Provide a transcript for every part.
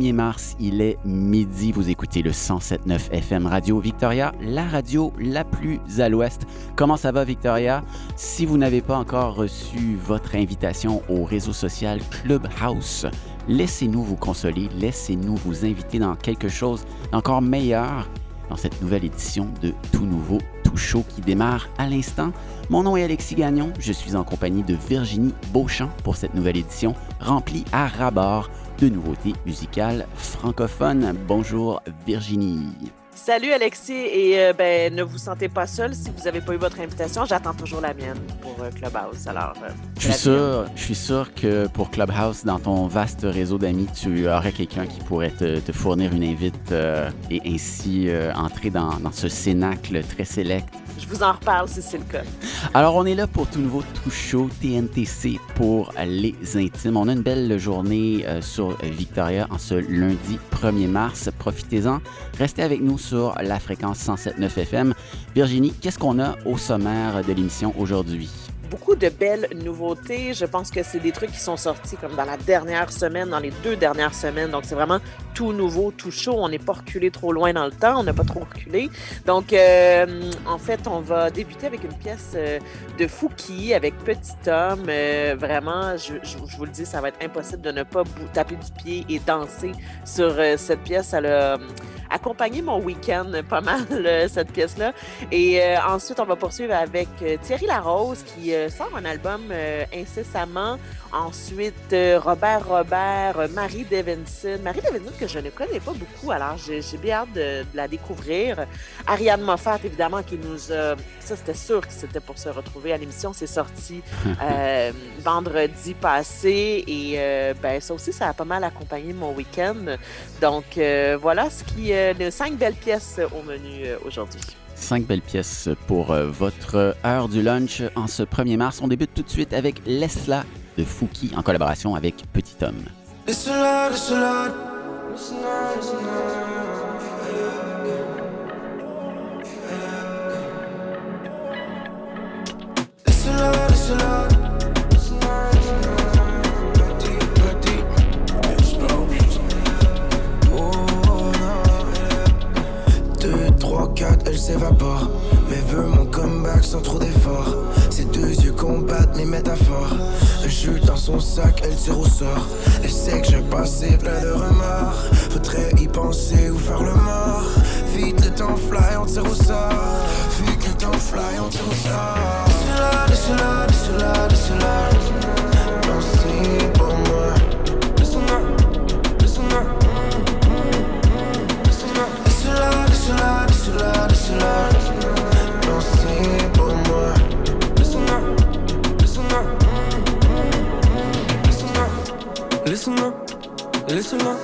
lundi 1er mars, il est midi. Vous écoutez le 107.9 FM Radio Victoria, la radio la plus à l'ouest. Comment ça va, Victoria? Si vous n'avez pas encore reçu votre invitation au réseau social Clubhouse, laissez-nous vous consoler, laissez-nous vous inviter dans quelque chose d'encore meilleur dans cette nouvelle édition de Tout Nouveau, Tout Chaud qui démarre à l'instant. Mon nom est Alexis Gagnon, je suis en compagnie de Virginie Beauchamp pour cette nouvelle édition remplie à rabord de nouveautés musicales francophones. Bonjour Virginie. Salut Alexis et euh, ben ne vous sentez pas seul si vous n'avez pas eu votre invitation. J'attends toujours la mienne pour euh, Clubhouse. Alors, euh, je suis sûr, je suis sûr que pour Clubhouse, dans ton vaste réseau d'amis, tu aurais quelqu'un qui pourrait te, fournir une invite et ainsi entrer dans, dans ce cénacle très sélect je vous en reparle si c'est le cas. Alors, on est là pour tout nouveau tout chaud TNTC pour les intimes. On a une belle journée euh, sur Victoria en ce lundi 1er mars. Profitez-en. Restez avec nous sur la fréquence 107.9 FM. Virginie, qu'est-ce qu'on a au sommaire de l'émission aujourd'hui? Beaucoup de belles nouveautés. Je pense que c'est des trucs qui sont sortis comme dans la dernière semaine, dans les deux dernières semaines. Donc, c'est vraiment tout nouveau, tout chaud. On n'est pas reculé trop loin dans le temps. On n'a pas trop reculé. Donc, euh, en fait, on va débuter avec une pièce euh, de Fouki avec Petit Homme. Euh, vraiment, je, je, vous le dis, ça va être impossible de ne pas taper du pied et danser sur cette pièce. Elle a accompagné mon week-end pas mal, cette pièce-là. Et ensuite, on va poursuivre avec Thierry Larose qui sort un album euh, incessamment. Ensuite, euh, Robert Robert, euh, Marie Davidson. Marie Davidson que je ne connais pas beaucoup, alors j'ai bien hâte de, la découvrir. Ariane Moffat, évidemment, qui nous a... Ça, c'était sûr que c'était pour se retrouver à l'émission. C'est sorti vendredi passé et ben, ça aussi, ça a pas mal accompagné mon week-end. Donc, voilà ce qui... les cinq belles pièces au menu aujourd'hui. Cinq belles pièces pour euh, votre heure du lunch en ce 1er mars. On débute tout de suite avec Lesla de Fouki en collaboration avec Petit Homme. S'évapore. Mais veut mon comeback sans trop d'efforts. Ses deux yeux combattent mes métaphores. Je dans son sac, elle tire au sort. Elle sait que j'ai passé plein de remords. Faudrait y penser ou faire le mort. Vite le temps fly, on tire au sort. Vite le temps fly, on tire au sort. Laisse-la, laisse-la, laisse-la, laisse-la. Danser pour moi. Laisse-la, laisse-la, laisse-la, laisse-la moi Laisse-moi, laisse-moi Laisse-moi Laisse-moi,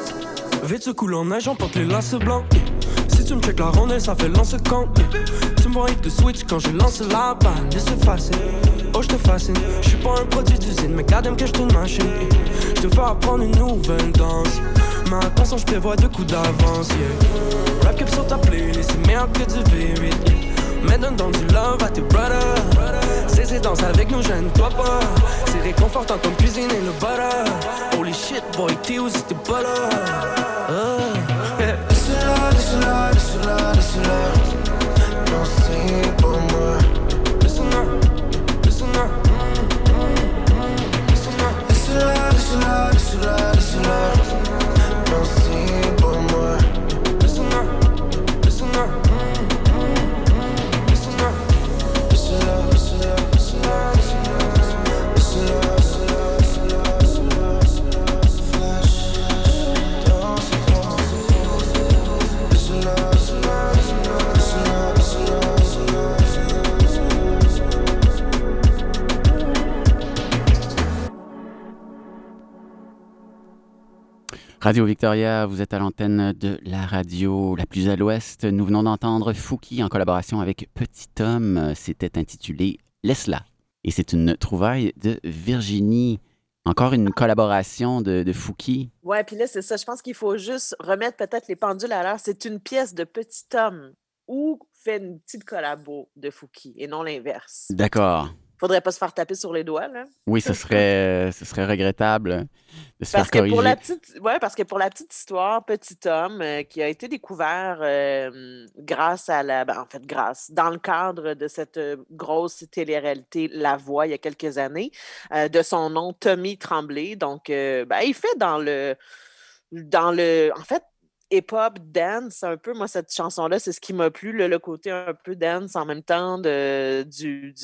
Vite se coule en neige, porte les lacets blancs Si tu me check la rondelle, ça fait lance quand Tu me vois switch quand je lance la balle c'est facile, oh je te fascine. Je suis pas un produit d'usine, mais garde que je une machine. Je te fais apprendre une nouvelle danse. Ma attention, je prévois deux coups d'avance, yeah. Rap cap sur ta playlist, c'est meilleur que du V8 Mais donne donc du love à tes brothers. C'est danse avec nous, gêne-toi pas. C'est réconfortant comme cuisiner le butter. Holy shit, boy, t'es où si t'es pas là? Laisse-la, Danser pour moi Radio Victoria, vous êtes à l'antenne de la radio la plus à l'ouest. Nous venons d'entendre Fouki en collaboration avec Petit Homme. C'était intitulé Laisse-la. Et c'est une trouvaille de Virginie. Encore une collaboration de, de Fouki. Ouais, puis là, c'est ça. Je pense qu'il faut juste remettre peut-être les pendules à l'heure. C'est une pièce de Petit Homme ou fait une petite collabo de Fouki et non l'inverse. D'accord. Faudrait pas se faire taper sur les doigts, là. Oui, ce serait, ce serait regrettable de se Parce faire que pour corriger. la petite, ouais, parce que pour la petite histoire, petit homme euh, qui a été découvert euh, grâce à la, ben, en fait, grâce, dans le cadre de cette euh, grosse télé-réalité La Voix il y a quelques années, euh, de son nom Tommy Tremblay. Donc, euh, ben, il fait dans le, dans le, en fait, hip-hop, dance, un peu, moi, cette chanson-là, c'est ce qui m'a plu, le, le côté un peu dance en même temps du,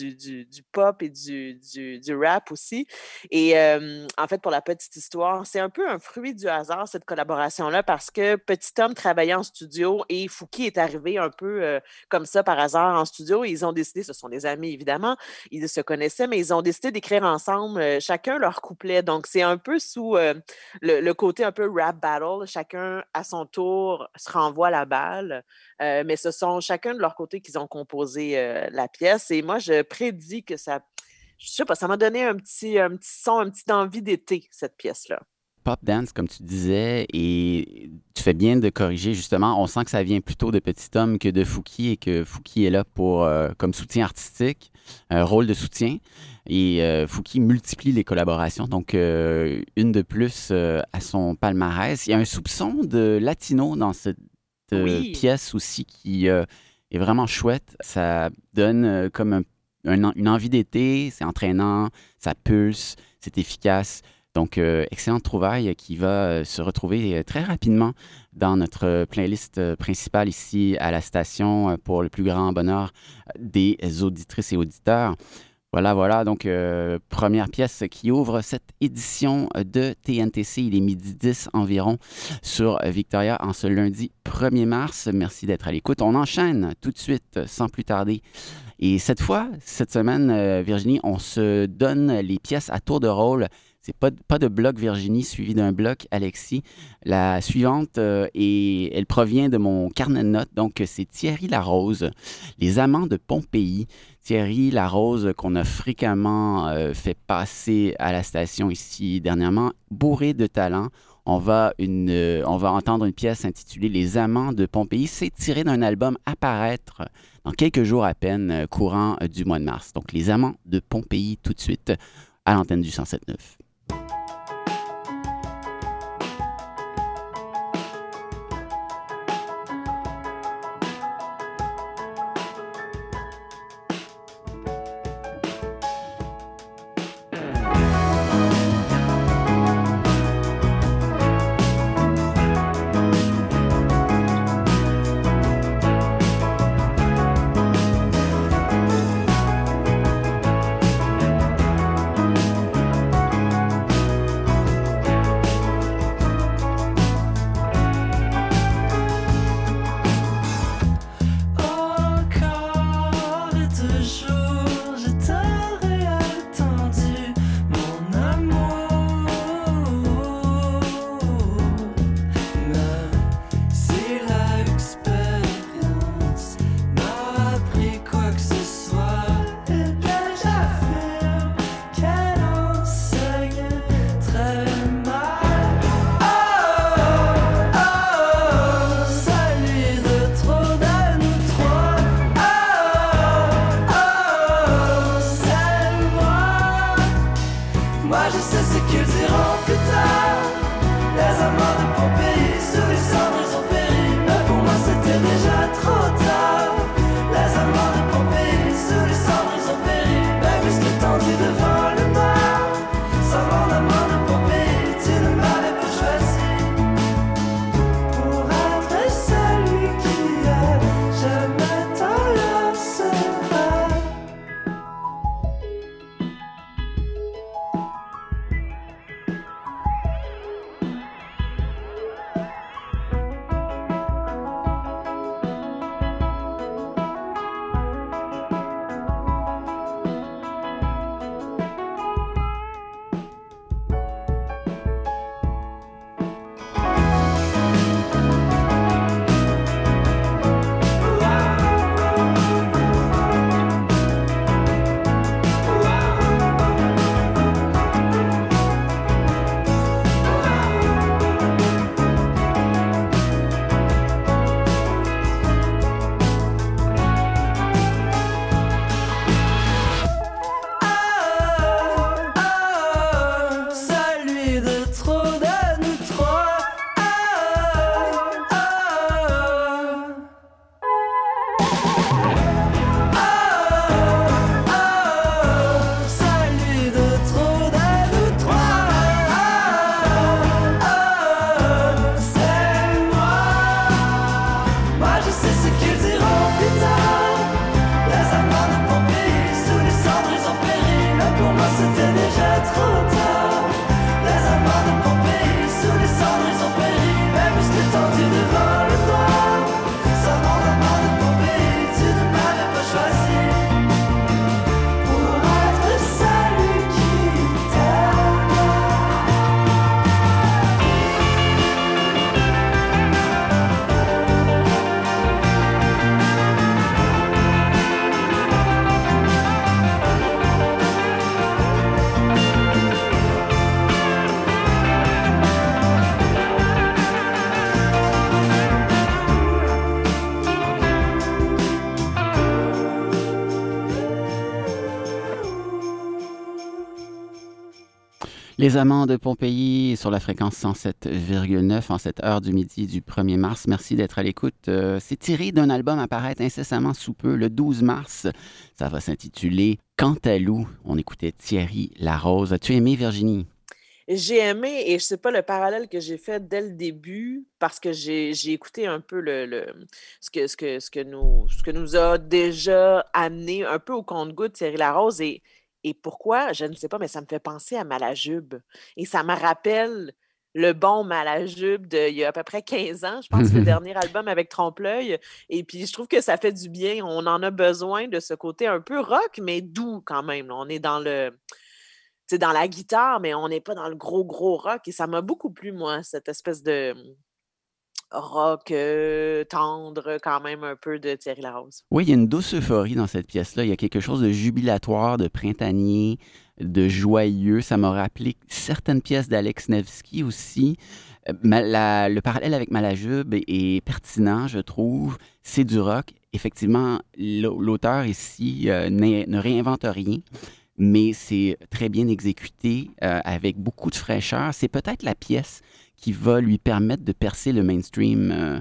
pop et du, rap aussi. Et en fait, pour la petite histoire, c'est un peu un fruit du hasard, cette collaboration-là, parce que Petit Homme travaillait en studio et Fouki est arrivé un peu euh, comme ça par hasard en studio. Ils ont décidé, ce sont des amis évidemment, ils se connaissaient, mais ils ont décidé d'écrire ensemble euh, chacun leur couplet. Donc, c'est un peu sous euh, le, le côté un peu rap battle, chacun à son tour se renvoie la balle, mais ce sont chacun de leur côté qu'ils ont composé la pièce. Et moi, je prédis que ça, je sais pas, ça m'a donné un petit, un petit son, un petit envie d'été, cette pièce-là. Pop dance, comme tu disais, et tu fais bien de corriger, justement. On sent que ça vient plutôt de Petit Homme que de Fouki et que Fouki est là pour, euh, comme soutien artistique, un rôle de soutien. Et euh, Fouki multiplie les collaborations, donc euh, une de plus euh, à son palmarès. Il y a un soupçon de latino dans cette Oui. pièce aussi qui est vraiment chouette. Ça donne comme un- un en- une envie d'été, c'est entraînant, ça pulse, c'est efficace. Donc, euh, excellente trouvaille qui va euh, se retrouver euh, très rapidement dans notre playlist principale ici à la station pour le plus grand bonheur des auditrices et auditeurs. Voilà, voilà. Donc, première pièce qui ouvre cette édition de TNTC. Il est midi 10 environ sur Victoria en ce lundi 1er mars. Merci d'être à l'écoute. On enchaîne tout de suite, sans plus tarder. Et cette fois, cette semaine, Virginie, on se donne les pièces à tour de rôle. C'est pas, pas de bloc Virginie suivi d'un bloc Alexis. La suivante, euh, est- elle provient de mon carnet de notes. Donc, c'est Thierry Larose, Les Amants de Pompéi. Thierry Larose, qu'on a fréquemment euh, fait passer à la station ici dernièrement, bourré de talent. On va, une, euh, on va entendre une pièce intitulée Les Amants de Pompéi. C'est tiré d'un album à paraître dans quelques jours à peine, euh, courant euh, du mois de mars. Donc, Les Amants de Pompéi, tout de suite, à l'antenne du 107.9. Les amants de Pompéi sur la fréquence 107,9 en cette heure du midi du 1er mars. Merci d'être à l'écoute. Euh, c'est tiré d'un album à paraître incessamment sous peu, le 12 mars. Ça va s'intituler Cantalou. On écoutait Thierry Larose. As-tu aimé, Virginie? J'ai aimé, et je sais pas le parallèle que j'ai fait dès le début, parce que j'ai écouté un peu le, ce, que, ce, que, ce, que nous, ce que nous a déjà amené un peu au compte-goutte Thierry Larose. Et et pourquoi? Je ne sais pas, mais ça me fait penser à Malajube. Et ça me rappelle le bon Malajube d'il y a à peu près 15 ans, je pense, le dernier album avec Trompe-l'œil. Et puis, je trouve que ça fait du bien. On en a besoin de ce côté un peu rock, mais doux quand même. On est dans le dans la guitare, mais on n'est pas dans le gros, gros rock. Et ça m'a beaucoup plu, moi, cette espèce de, rock euh, tendre quand même un peu de Thierry Larose. Oui, il y a une douce euphorie dans cette pièce-là. Il y a quelque chose de jubilatoire, de printanier, de joyeux. Ça m'a rappelé certaines pièces d'Alex Nevsky aussi. Euh, le parallèle avec Malajube est, pertinent, je trouve. C'est du rock. Effectivement, l'auteur ici euh, ne réinvente rien, mais c'est très bien exécuté avec beaucoup de fraîcheur. C'est peut-être la pièce qui va lui permettre de percer le mainstream. Euh,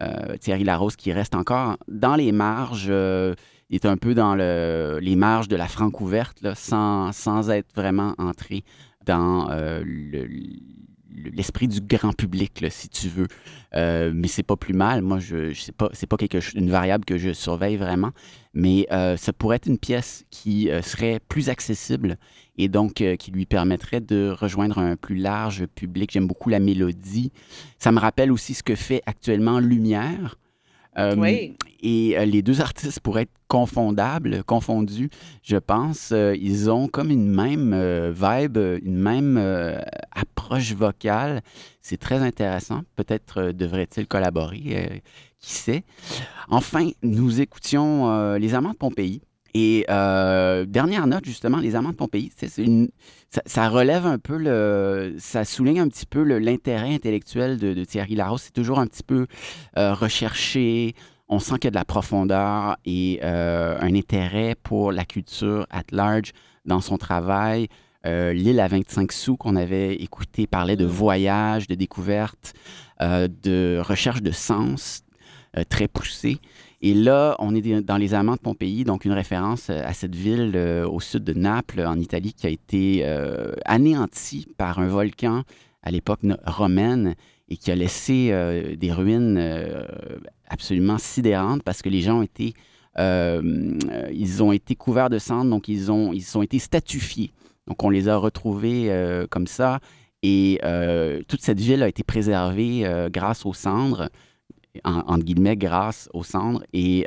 euh, Thierry Larose qui reste encore dans les marges, euh, est un peu dans le, les marges de la franque ouverte, là, sans, sans être vraiment entré dans le l'esprit du grand public, si tu veux. Euh, mais c'est pas plus mal. Moi, je, je sais pas, c'est pas quelque, une variable que je surveille vraiment, mais euh, ça pourrait être une pièce qui euh, serait plus accessible et donc qui lui permettrait de rejoindre un plus large public. J'aime beaucoup la mélodie. Ça me rappelle aussi ce que fait actuellement Lumière. Oui. Et les deux artistes pourraient être confondables, confondus, je pense. ils ont comme une même vibe, une même approche vocale. C'est très intéressant. Peut-être devrait-il collaborer, qui sait. Enfin, nous écoutions Les Amants de Pompéi. Et dernière note, justement, Les Amants de Pompéi, une, ça, relève un peu le. Ça souligne un petit peu l'intérêt intellectuel de, Thierry Laros. C'est toujours un petit peu recherché, on sent qu'il y a de la profondeur et euh, un intérêt pour la culture at large dans son travail. Euh, L'île à 25 sous qu'on avait écouté parlait de voyage, de découverte, euh, de recherche de sens très poussée. Et là, on est dans les Amants de Pompéi, donc une référence à cette ville au sud de Naples, en Italie, qui a été anéantie par un volcan à l'époque romaine et qui a laissé des ruines absolument sidérante parce que les gens ont été, euh, ils ont été couverts de cendres, donc ils ont, ils ont été statufiés. Donc on les a retrouvés euh, comme ça et euh, toute cette ville a été préservée grâce aux cendres, en, guillemets, grâce aux cendres et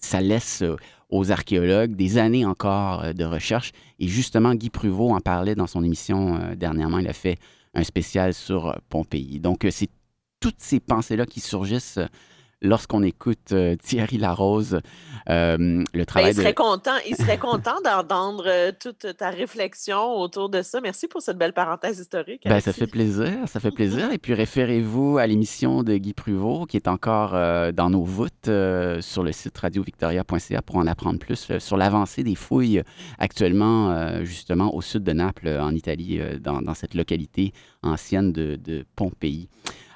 ça laisse aux archéologues des années encore de recherche. Et justement, Guy Pruvot en parlait dans son émission dernièrement. Il a fait un spécial sur Pompéi. Donc, c'est toutes ces pensées-là qui surgissent lorsqu'on écoute euh, Thierry Larose, euh, le ben, travail il serait content, il serait content d'entendre euh, toute ta réflexion autour de ça. Merci pour cette belle parenthèse historique. Ben, ça fait plaisir, ça fait plaisir. Et puis référez-vous à l'émission de Guy Pruvot qui est encore dans nos voûtes sur le site radiovictoria.ca pour en apprendre plus sur l'avancée des fouilles actuellement justement au sud de Naples en Italie, dans, cette localité ancienne de, de Pompéi.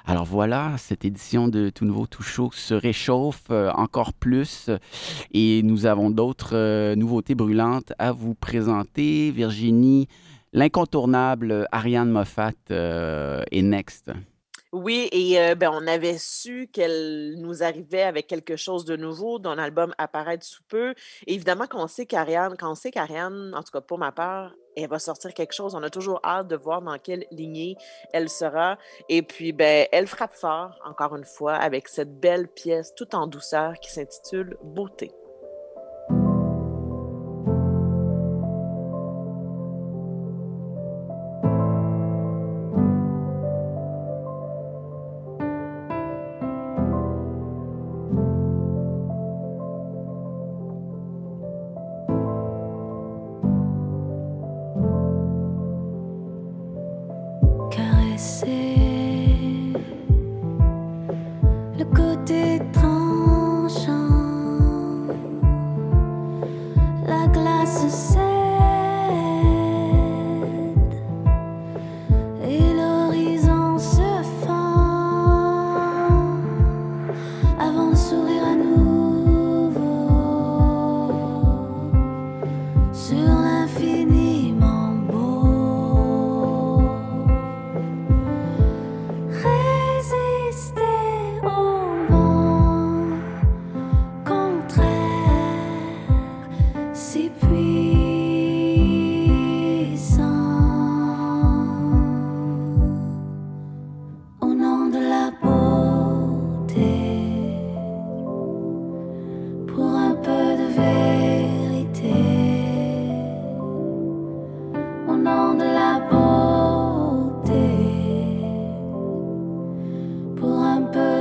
Alors voilà, cette édition de Tout Nouveau, Tout Chaud se réchauffe euh, encore plus et nous avons d'autres euh, nouveautés brûlantes à vous présenter. Virginie, l'incontournable Ariane Moffat euh, est next. Oui, et ben, on avait su qu'elle nous arrivait avec quelque chose de nouveau, dont l'album apparaître sous peu. évidemment, quand on sait qu'Ariane, en tout cas pour ma part, elle va sortir quelque chose. On a toujours hâte de voir dans quelle lignée elle sera. Et puis, ben, elle frappe fort, encore une fois, avec cette belle pièce tout en douceur qui s'intitule Beauté.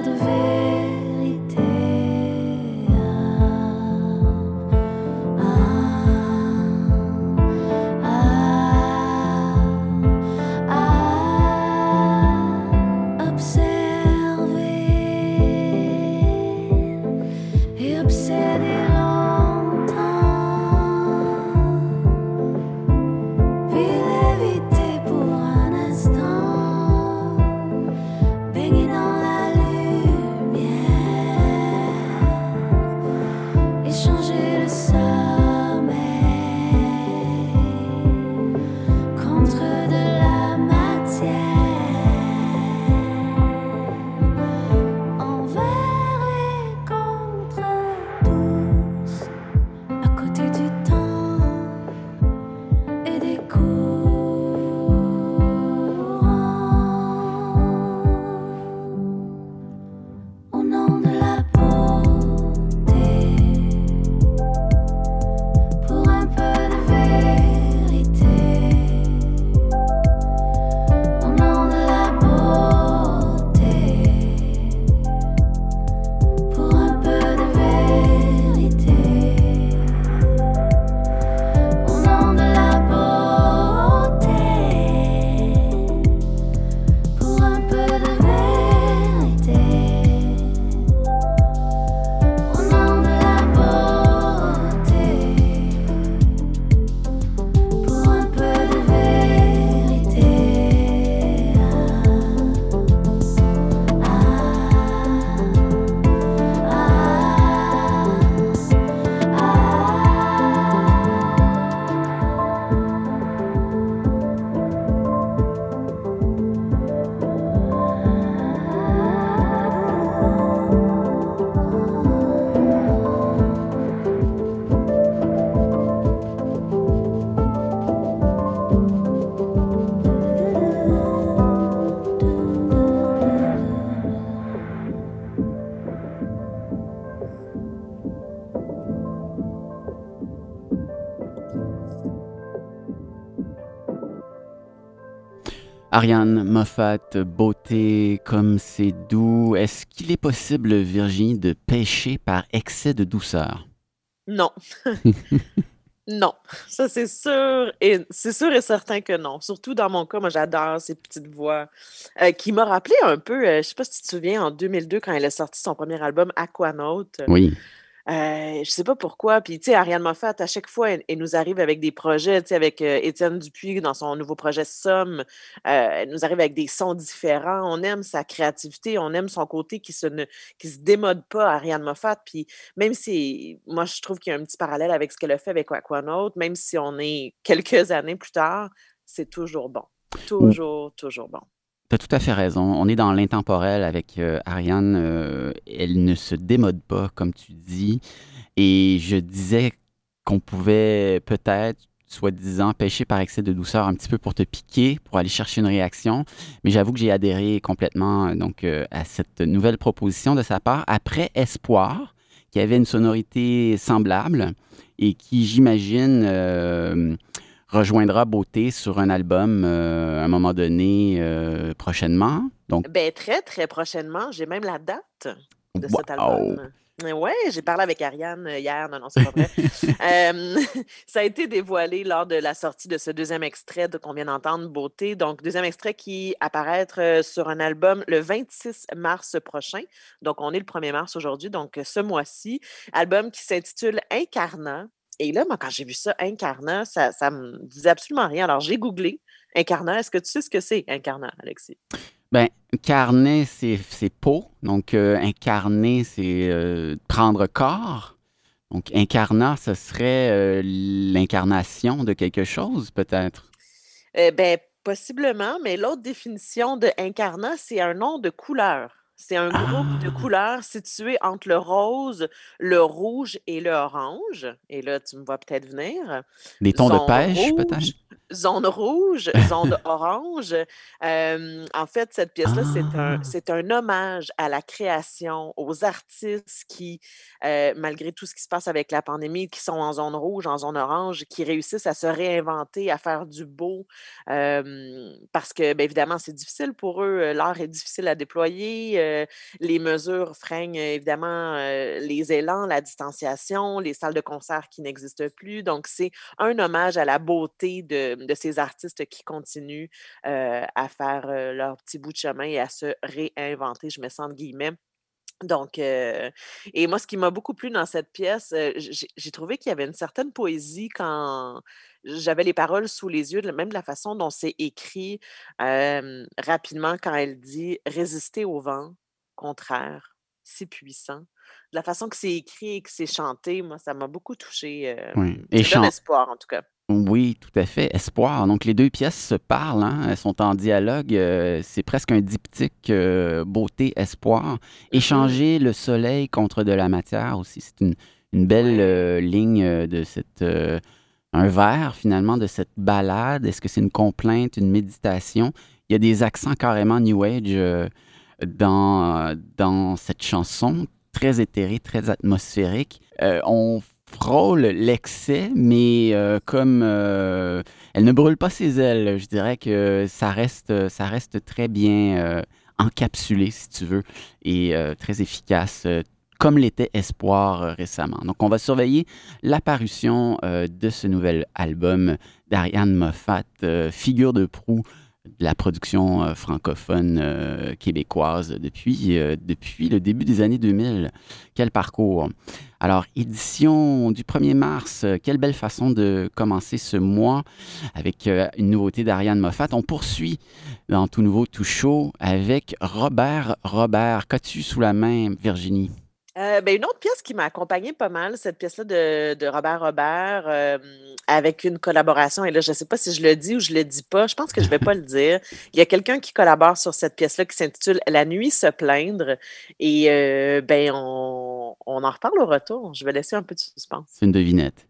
lado ver. Ariane Moffat, beauté comme c'est doux. Est-ce qu'il est possible, Virginie, de pêcher par excès de douceur? Non. non, ça c'est sûr et c'est sûr et certain que non. Surtout dans mon cas, moi j'adore ces petites voix euh, qui m'ont rappelé un peu, euh, je sais pas si tu te souviens, en 2002 quand elle a sorti son premier album Aquanaut. Oui. Euh, je sais pas pourquoi. Puis, tu sais, Ariane Moffat, à chaque fois, elle, nous arrive avec des projets, tu sais, avec euh, Étienne Dupuis dans son nouveau projet Somme. Euh, elle nous arrive avec des sons différents. On aime sa créativité, on aime son côté qui se ne qui se démode pas, Ariane Moffat. Puis, même si, moi, je trouve qu'il y a un petit parallèle avec ce qu'elle a fait avec Aquanaut, même si on est quelques années plus tard, c'est toujours bon. Toujours, toujours bon. Tu as tout à fait raison. On est dans l'intemporel avec euh, Ariane. Euh, elle ne se démode pas, comme tu dis. Et je disais qu'on pouvait peut-être, soi-disant, pêcher par excès de douceur un petit peu pour te piquer, pour aller chercher une réaction. Mais j'avoue que j'ai adhéré complètement donc, euh, à cette nouvelle proposition de sa part. Après Espoir, qui avait une sonorité semblable et qui, j'imagine, rejoindra Beauté sur un album euh, à un moment donné euh, prochainement. Donc... Ben, très, très prochainement. J'ai même la date de cet album. Oui, j'ai parlé avec Ariane euh, hier. Non, non, c'est pas vrai. ça a été dévoilé lors de la sortie de ce deuxième extrait qu'on vient d'entendre, Beauté. Donc, deuxième extrait qui apparaître sur un album le 26 mars prochain. Donc, on est le 1er mars aujourd'hui, donc ce mois-ci. Album qui s'intitule Incarnat. Et là, moi, quand j'ai vu ça, incarnat, ça ne me disait absolument rien. Alors, j'ai googlé incarnat. Est-ce que tu sais ce que c'est, incarnat, Alexis? Bien, carnet, c'est peau. Donc, euh, incarner, c'est euh, prendre corps. Donc, incarnat, ce serait euh, l'incarnation de quelque chose, peut-être? ben, possiblement, mais l'autre définition de incarnat, c'est un nom de couleur. C'est un groupe de ah! couleurs situé entre le rose, le rouge et le orange. Et là, tu me vois peut-être venir. Des tons de pêche, peut-être? Zone rouge, zone orange. en fait, cette pièce-là, c'est un, ah! c'est un hommage à la création, aux artistes qui, malgré tout ce qui se passe avec la pandémie, qui sont en zone rouge, en zone orange, qui réussissent à se réinventer, à faire du beau, parce que, bien évidemment, c'est difficile pour eux. L'art est difficile à déployer. les mesures freinent, évidemment, les élans, la distanciation, les salles de concert qui n'existent plus. Donc, c'est un hommage à la beauté de, de ces artistes qui continuent à faire leur petit bout de chemin et à se réinventer, je me sens de guillemets. Donc, et moi, ce qui m'a beaucoup plu dans cette pièce, j'ai trouvé qu'il y avait une certaine poésie quand j'avais les paroles sous les yeux, même de la façon dont c'est écrit rapidement quand elle dit résister au vent, contraire, si puissant. De la façon que c'est écrit et que c'est chanté, moi, ça m'a beaucoup touché. oui. Et espoir, en tout cas. Oui, tout à fait. Espoir. Donc, les deux pièces se parlent, hein, elles sont en dialogue. Euh, c'est presque un diptyque euh, beauté, espoir. Échanger le soleil contre de la matière aussi, c'est une, belle euh, ligne de cette. un vers, finalement, de cette balade. Est-ce que c'est une complainte, une méditation? Il y a des accents carrément New Age dans, dans cette chanson, très éthérée, très atmosphérique. on frôle l'excès, mais euh, comme euh, elle ne brûle pas ses ailes, je dirais que ça reste, très bien euh, encapsulé, si tu veux, et très efficace, comme l'était Espoir récemment. Donc, on va surveiller l'apparition de ce nouvel album d'Ariane Moffat, figure de proue la production euh, francophone euh, québécoise depuis, euh, depuis le début des années 2000. Quel parcours! Alors, édition du 1er mars, quelle belle façon de commencer ce mois avec une nouveauté d'Ariane Moffat. On poursuit dans tout nouveau, tout chaud avec Robert Robert. Qu'as-tu sous la main, Virginie? Euh, ben, une autre pièce qui m'a accompagnée pas mal, cette pièce-là de, de, Robert Robert, euh, avec une collaboration. Et là, je ne sais pas si je le dis ou je le dis pas. Je pense que je ne vais pas le dire. Il y a quelqu'un qui collabore sur cette pièce-là qui s'intitule La nuit se plaindre. Et euh, ben, on, on en reparle au retour. Je vais laisser un peu de suspense. C'est une devinette.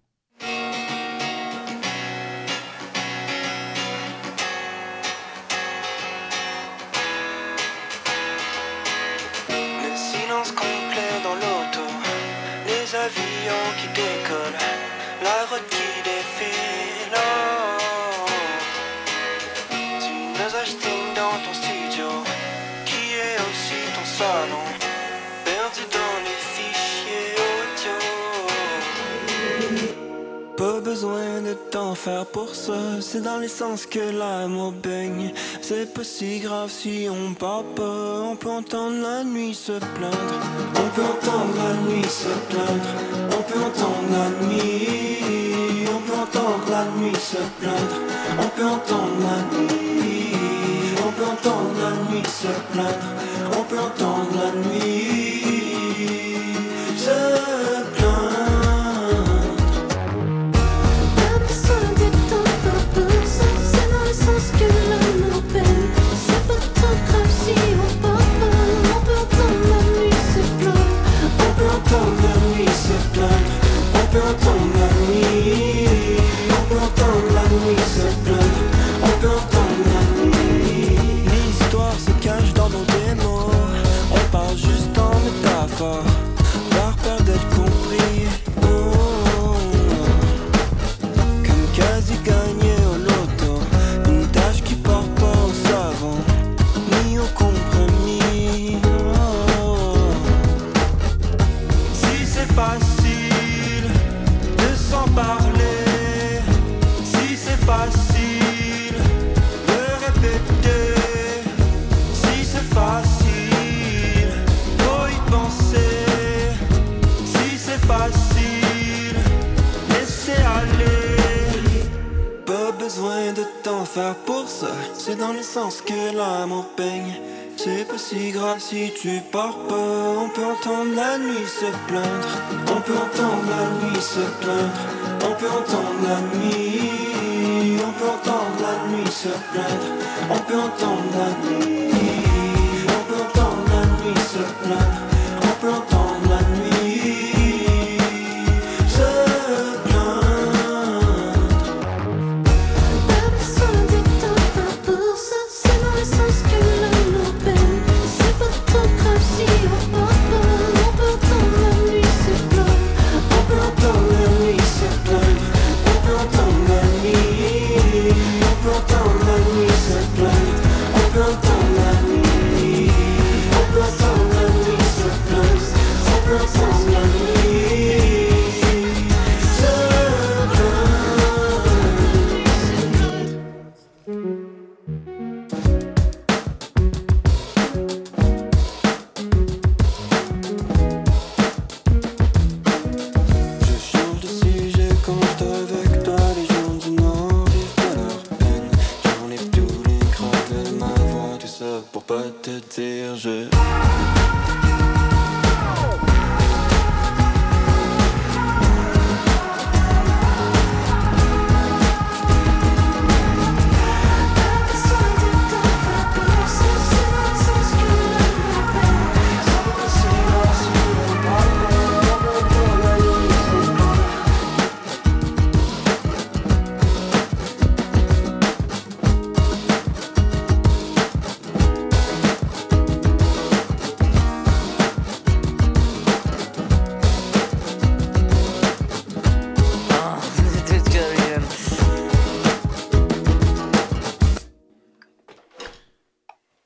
Faire pour ça, c'est dans l'essence que l'amour baigne. C'est pas si grave si on parle pas, on peut entendre la nuit se plaindre. On peut entendre la nuit se plaindre, on peut entendre la nuit. On peut entendre la nuit se plaindre, on peut entendre la nuit. On peut entendre la nuit se plaindre, on peut entendre la nuit. Si tu pars pas. On peut entendre la nuit se plaindre. On peut entendre la nuit se plaindre. On peut entendre la nuit. On peut entendre la nuit se plaindre. On peut entendre la nuit.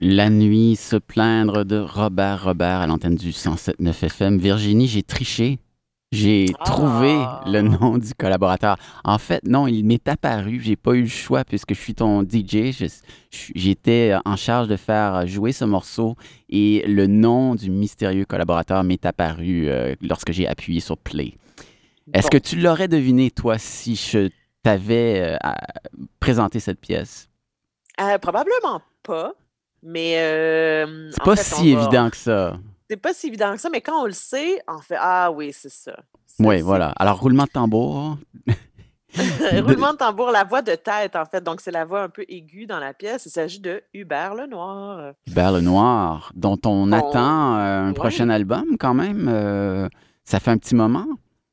La nuit, se plaindre de Robert Robert à l'antenne du 107.9 FM. Virginie, j'ai triché. J'ai Ah. trouvé le nom du collaborateur. En fait, non, il m'est apparu. J'ai pas eu le choix puisque je suis ton DJ. J'étais en charge de faire jouer ce morceau et le nom du mystérieux collaborateur m'est apparu euh, lorsque j'ai appuyé sur play. Est-ce Bon. que tu l'aurais deviné, toi, si je t'avais euh, présenté cette pièce? Euh, probablement pas. Mais. euh, C'est pas fait, si va- évident que ça. C'est pas si évident que ça, mais quand on le sait, on fait Ah oui, c'est ça. Oui, voilà. Alors, roulement de tambour. Roulement de tambour, la voix de tête, en fait. Donc, c'est la voix un peu aiguë dans la pièce. Il s'agit de Hubert Lenoir. Hubert Lenoir, dont on attend euh, un ouais. prochain album quand même. euh, ça fait un petit moment.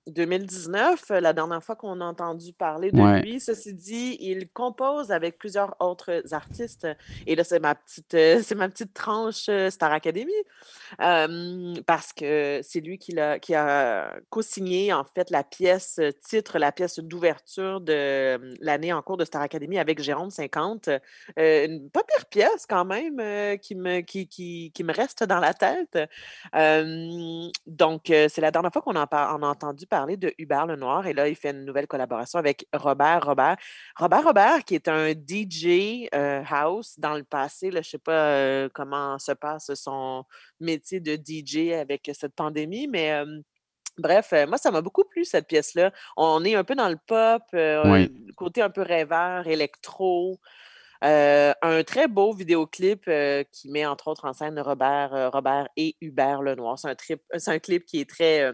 2019, euh, la dernière fois qu'on a entendu parler de Ouais. lui. Ceci dit, il compose avec plusieurs autres artistes. Et là, c'est ma petite, euh, c'est ma petite tranche euh, Star Academy. Euh, parce que c'est lui qui, l'a- qui a co-signé, en fait, la pièce titre, la pièce d'ouverture de l'année en cours de Star Academy avec Jérôme 50. Euh, une pas pire pièce, quand même, euh, qui, me, qui, qui, qui me reste dans la tête. Donc, c'est la dernière fois qu'on en on a entendu parler de Hubert Lenoir. Et là, il fait une nouvelle collaboration avec Robert Robert. Robert Robert, qui est un DJ euh, house dans le passé. Là, je ne sais pas euh, comment se passe son métier de DJ avec cette pandémie, mais. euh, Bref, euh, moi, ça m'a beaucoup plu, cette pièce-là. On est un peu dans le pop, Oui. côté un peu rêveur, électro. Euh, un très beau vidéoclip euh, qui met entre autres en scène Robert, euh, Robert et Hubert Lenoir. C'est un, trip- un clip qui est très,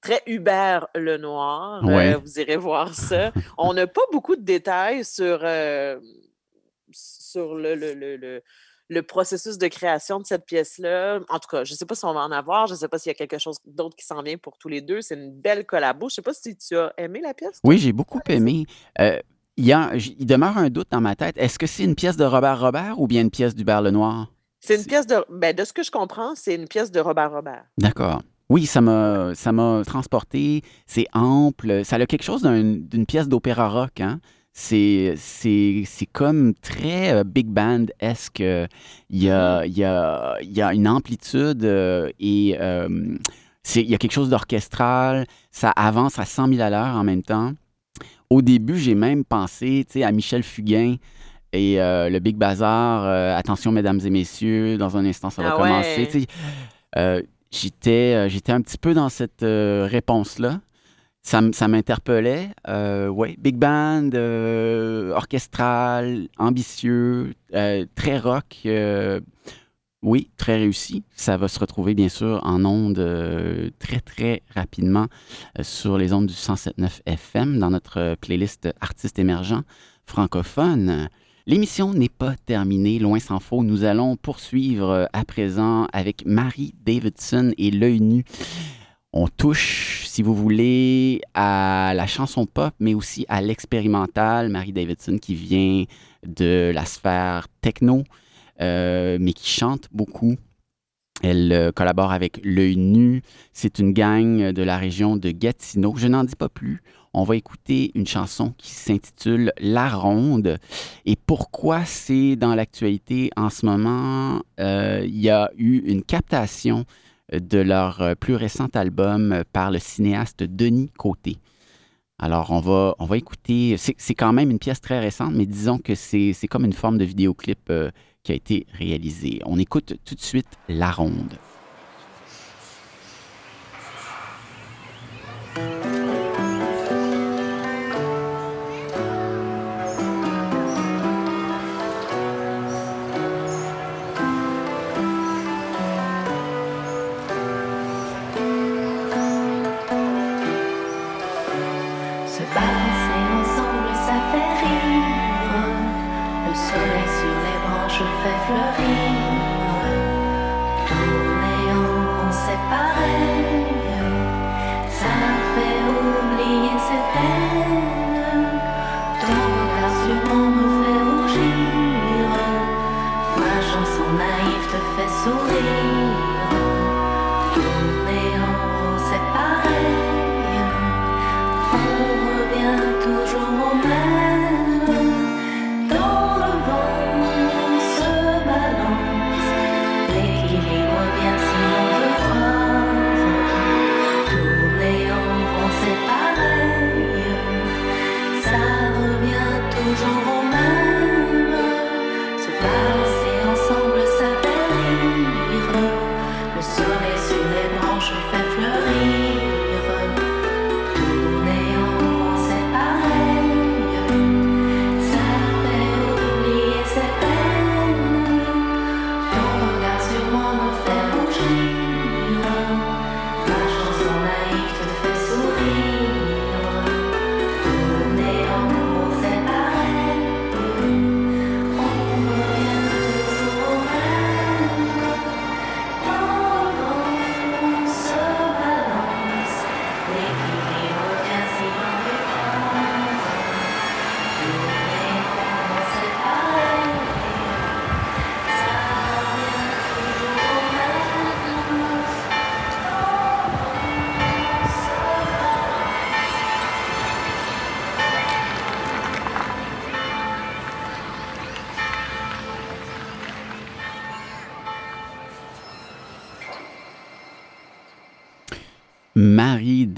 très Hubert Lenoir. Ouais. Euh, vous irez voir ça. On n'a pas beaucoup de détails sur, euh, sur le, le- le- le- le processus de création de cette pièce-là. En tout cas, je ne sais pas si on va en avoir. Je ne sais pas s'il y a quelque chose d'autre qui s'en vient pour tous les deux. C'est une belle collabo. Je ne sais pas si tu as aimé la pièce. Oui, j'ai beaucoup aimé. Euh, il, y a- j- il demeure un doute dans ma tête. Est-ce que c'est une pièce de Robert Robert ou bien une pièce d'Hubert Lenoir? C'est une pièce de. Ben, de ce que je comprends, c'est une pièce de Robert Robert. D'accord. Oui, ça m'a, ça m'a transporté. C'est ample. Ça a quelque chose d'un- d'une pièce d'opéra rock. Hein? C'est, c'est, c'est comme très euh, big band-esque. Il y a, il y a, il y a une amplitude euh, et euh, c'est, il y a quelque chose d'orchestral. Ça avance à 100 000 à l'heure en même temps. Au début, j'ai même pensé à Michel Fugain et euh, le Big Bazar. euh, attention, mesdames et messieurs, dans un instant, ça va Ah commencer. ouais. Euh, j'étais, euh, j'étais un petit peu dans cette euh, réponse-là. Ça, m'interpellait. Euh, big band, euh, orchestral, ambitieux, très rock. oui, très réussi. Ça va se retrouver, bien sûr, en ondes très, très rapidement sur les ondes du 107.9 FM dans notre playlist Artistes émergents francophones. L'émission n'est pas terminée, loin s'en faut. Nous allons poursuivre euh, à présent avec Marie Davidson et l'œil nu. On touche, si vous voulez, à la chanson pop, mais aussi à l'expérimental. Marie Davidson qui vient de la sphère techno, euh, mais qui chante beaucoup. Elle euh, collabore avec L'œil nu. C'est une gang de la région de Gatineau. Je n'en dis pas plus. On va écouter une chanson qui s'intitule La Ronde. Et pourquoi c'est dans l'actualité en ce moment? Euh, Il y a eu une captation de leur plus récent album par le cinéaste Denis Côté. Alors, on va, écouter. C'est quand même une pièce très récente, mais disons que c'est comme une forme de vidéoclip euh, qui a été réalisé. On écoute tout de suite La Ronde.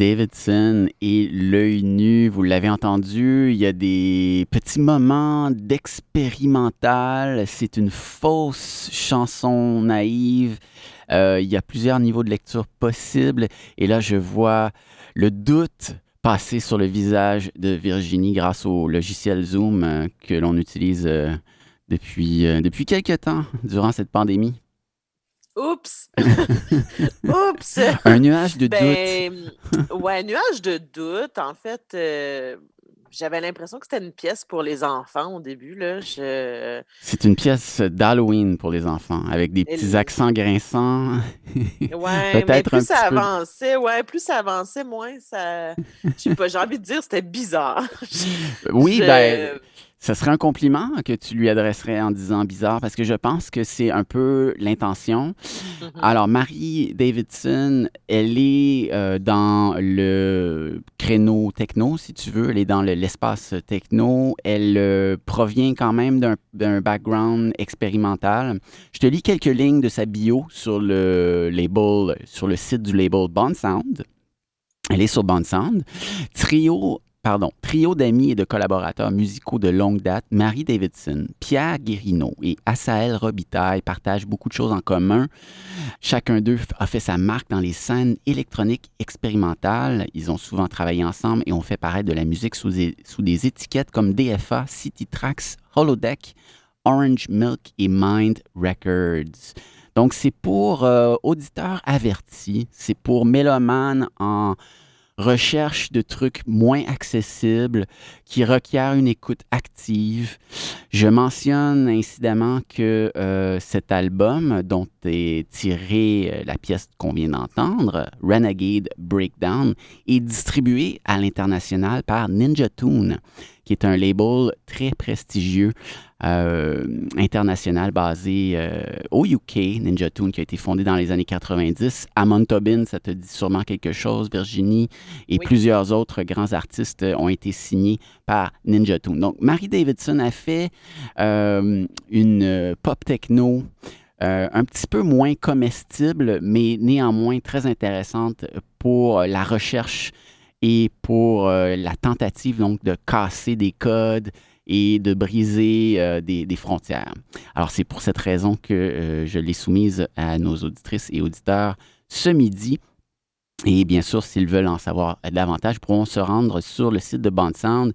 Davidson et l'œil nu, vous l'avez entendu, il y a des petits moments d'expérimental. C'est une fausse chanson naïve. Euh, il y a plusieurs niveaux de lecture possibles. Et là, je vois le doute passer sur le visage de Virginie grâce au logiciel Zoom euh, que l'on utilise euh, depuis, depuis quelques temps durant cette pandémie. Oups! Oups! un nuage de ben, doute. ouais, un nuage de doute. En fait, euh, j'avais l'impression que c'était une pièce pour les enfants au début. Là. Je... C'est une pièce d'Halloween pour les enfants, avec des petits accents grinçants. ouais, mais plus ça avançait, ouais, plus ça avançait, moins ça. j'ai envie de dire c'était bizarre. oui, ben ce serait un compliment que tu lui adresserais en disant bizarre parce que je pense que c'est un peu l'intention. Mm-hmm. Alors, Marie Davidson, elle est euh, dans le créneau techno, si tu veux. Elle est dans l'espace techno. Elle euh, provient quand même d'un background expérimental. Je te lis quelques lignes de sa bio sur le label, sur le site du label Bond Sound. Elle est sur Bond Sound. Trio pardon, trio d'amis et de collaborateurs musicaux de longue date, Marie Davidson, Pierre Guérino et Asael Robitaille partagent beaucoup de choses en commun. Chacun d'eux a fait sa marque dans les scènes électroniques expérimentales. Ils ont souvent travaillé ensemble et ont fait paraître de la musique sous des, étiquettes comme DFA, City Tracks, Holodeck, Orange Milk et Mind Records. Donc, c'est pour euh, auditeurs avertis, c'est pour mélomanes en recherche de trucs moins accessibles qui requièrent une écoute active. Je mentionne incidemment que euh, cet album dont est tirée euh, la pièce qu'on vient d'entendre, Renegade Breakdown, est distribué à l'international par Ninja Tune, qui est un label très prestigieux euh, international basé euh, au UK, Ninja Tune, qui a été fondé dans les années 90. Amon Tobin, ça te dit sûrement quelque chose, Virginie, et plusieurs autres grands artistes ont été signés par Ninja Tune. Donc, Marie Davidson a fait euh, une pop techno. un petit peu moins comestible, mais néanmoins très intéressante pour la recherche et pour la tentative donc de casser des codes, et de briser euh, des, frontières. Alors c'est pour cette raison que euh, je l'ai soumise à nos auditrices et auditeurs ce midi. Et bien sûr, s'ils veulent en savoir davantage, pourront se rendre sur le site de Band Sound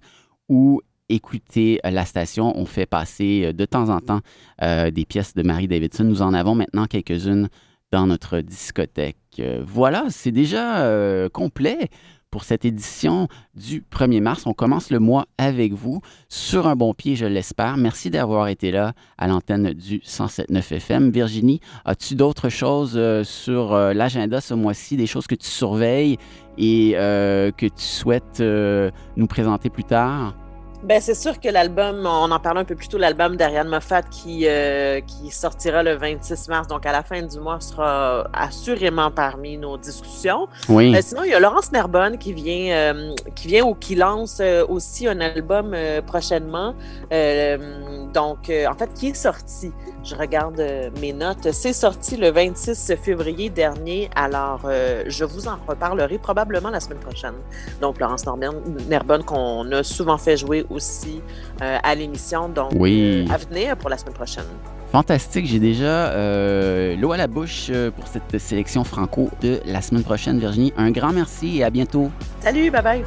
ou écouter la station. On fait passer euh, de temps en temps des pièces de Marie Davidson. Nous en avons maintenant quelques-unes dans notre discothèque. voilà, c'est déjà complet pour cette édition du 1er mars. On commence le mois avec vous sur un bon pied, je l'espère. Merci d'avoir été là à l'antenne du 107.9 FM. Virginie, as-tu d'autres choses euh, sur euh, l'agenda ce mois-ci, des choses que tu surveilles et euh, que tu souhaites nous présenter plus tard? Ben, c'est sûr que l'album, on en parlait un peu plus tôt, l'album d'Ariane Moffat qui, euh, qui sortira le 26 mars, donc à la fin du mois, sera assurément parmi nos discussions. Oui. Euh, sinon, il y a Laurence Nerbonne qui vient, euh, qui vient ou qui lance aussi un album prochainement. donc, en fait, qui est sorti. Je regarde mes notes. C'est sorti le 26 février dernier. Alors, je vous en reparlerai probablement la semaine prochaine. Donc, Laurence Nerbonne, qu'on a souvent fait jouer aussi euh, à l'émission. Donc, oui. Euh, à venir pour la semaine prochaine. Fantastique, j'ai déjà euh, l'eau à la bouche pour cette sélection franco de la semaine prochaine, Virginie. Un grand merci et à bientôt. Salut, bye bye.